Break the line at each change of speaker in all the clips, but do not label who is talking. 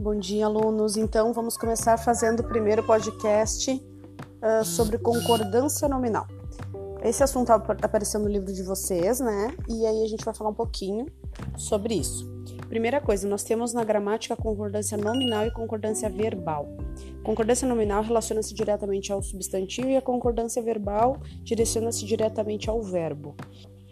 Bom dia, alunos. Então, vamos começar fazendo o primeiro podcast uh, sobre concordância nominal. Esse assunto está aparecendo no livro de vocês, né? E aí a gente vai falar um pouquinho sobre isso. Primeira coisa, nós temos na gramática concordância nominal e concordância verbal. Concordância nominal relaciona-se diretamente ao substantivo e a concordância verbal direciona-se diretamente ao verbo.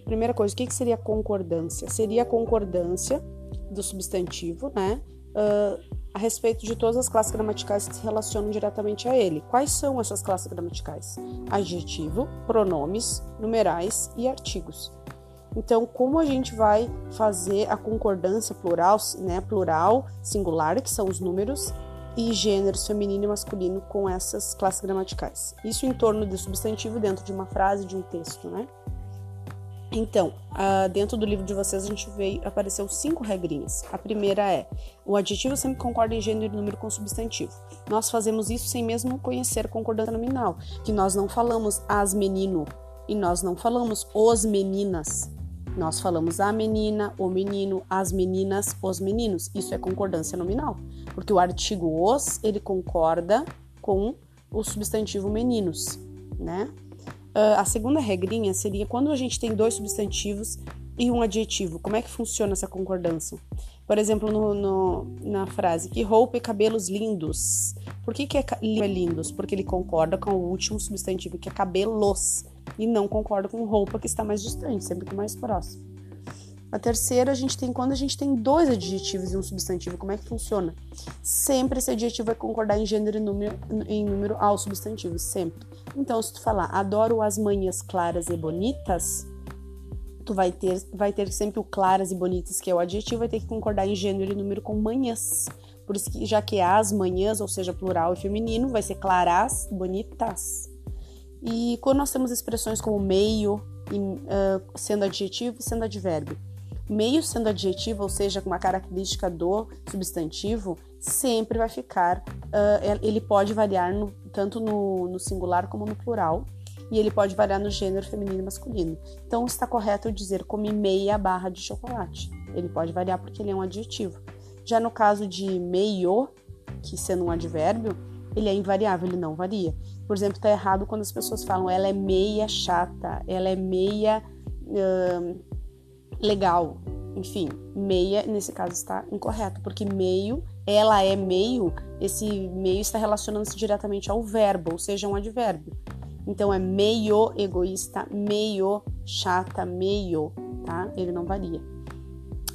Primeira coisa, o que, que seria concordância? Seria a concordância do substantivo, né? Uh, a respeito de todas as classes gramaticais que se relacionam diretamente a ele. Quais são essas classes gramaticais? Adjetivo, pronomes, numerais e artigos. Então, como a gente vai fazer a concordância plural, né, plural, singular, que são os números, e gêneros feminino e masculino com essas classes gramaticais? Isso em torno do substantivo dentro de uma frase, de um texto, né? Então, uh, dentro do livro de vocês a gente veio, apareceu cinco regrinhas. A primeira é: o adjetivo sempre concorda em gênero e número com o substantivo. Nós fazemos isso sem mesmo conhecer a concordância nominal, que nós não falamos as menino e nós não falamos os meninas. Nós falamos a menina, o menino, as meninas, os meninos. Isso é concordância nominal, porque o artigo os ele concorda com o substantivo meninos, né? Uh, a segunda regrinha seria quando a gente tem dois substantivos e um adjetivo. Como é que funciona essa concordância? Por exemplo, no, no, na frase que roupa e cabelos lindos. Por que, que é, é lindos? Porque ele concorda com o último substantivo, que é cabelos, e não concorda com roupa, que está mais distante, sempre que mais próximo. A terceira, a gente tem quando a gente tem dois adjetivos e um substantivo, como é que funciona? Sempre esse adjetivo vai concordar em gênero e número, em número ao substantivo, sempre. Então, se tu falar adoro as manhãs claras e bonitas, tu vai ter, vai ter sempre o claras e bonitas, que é o adjetivo, vai ter que concordar em gênero e número com manhãs. Por isso que, já que é as manhãs, ou seja, plural e feminino, vai ser claras, bonitas. E quando nós temos expressões como meio, uh, sendo adjetivo e sendo advérbio, meio sendo adjetivo, ou seja, com uma característica do substantivo, sempre vai ficar, uh, ele pode variar no, tanto no, no, singular como no plural, e ele pode variar no gênero feminino e masculino. Então está correto eu dizer come meia barra de chocolate. Ele pode variar porque ele é um adjetivo. Já no caso de meio, que sendo um advérbio, ele é invariável, ele não varia. Por exemplo, está errado quando as pessoas falam ela é meia chata, ela é meia. Uh, legal. Enfim, meia nesse caso está incorreto, porque meio, ela é meio, esse meio está relacionando-se diretamente ao verbo, ou seja, um advérbio. Então é meio egoísta, meio chata, meio, tá? Ele não varia.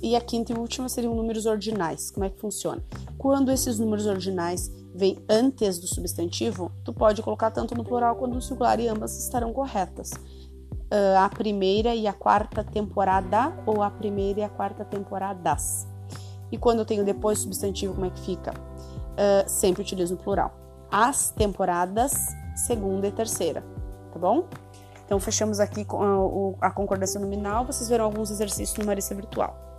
E a quinta e última seriam números ordinais. Como é que funciona? Quando esses números ordinais vêm antes do substantivo, tu pode colocar tanto no plural quanto no singular e ambas estarão corretas uh, a primeira e a quarta temporada ou a primeira e a quarta temporadas. E quando eu tenho depois substantivo, como é que fica? Uh, sempre utilizo o plural. As temporadas, segunda e terceira, tá bom? Então, fechamos aqui com a, a concordância nominal. Vocês verão alguns exercícios no Marista Virtual.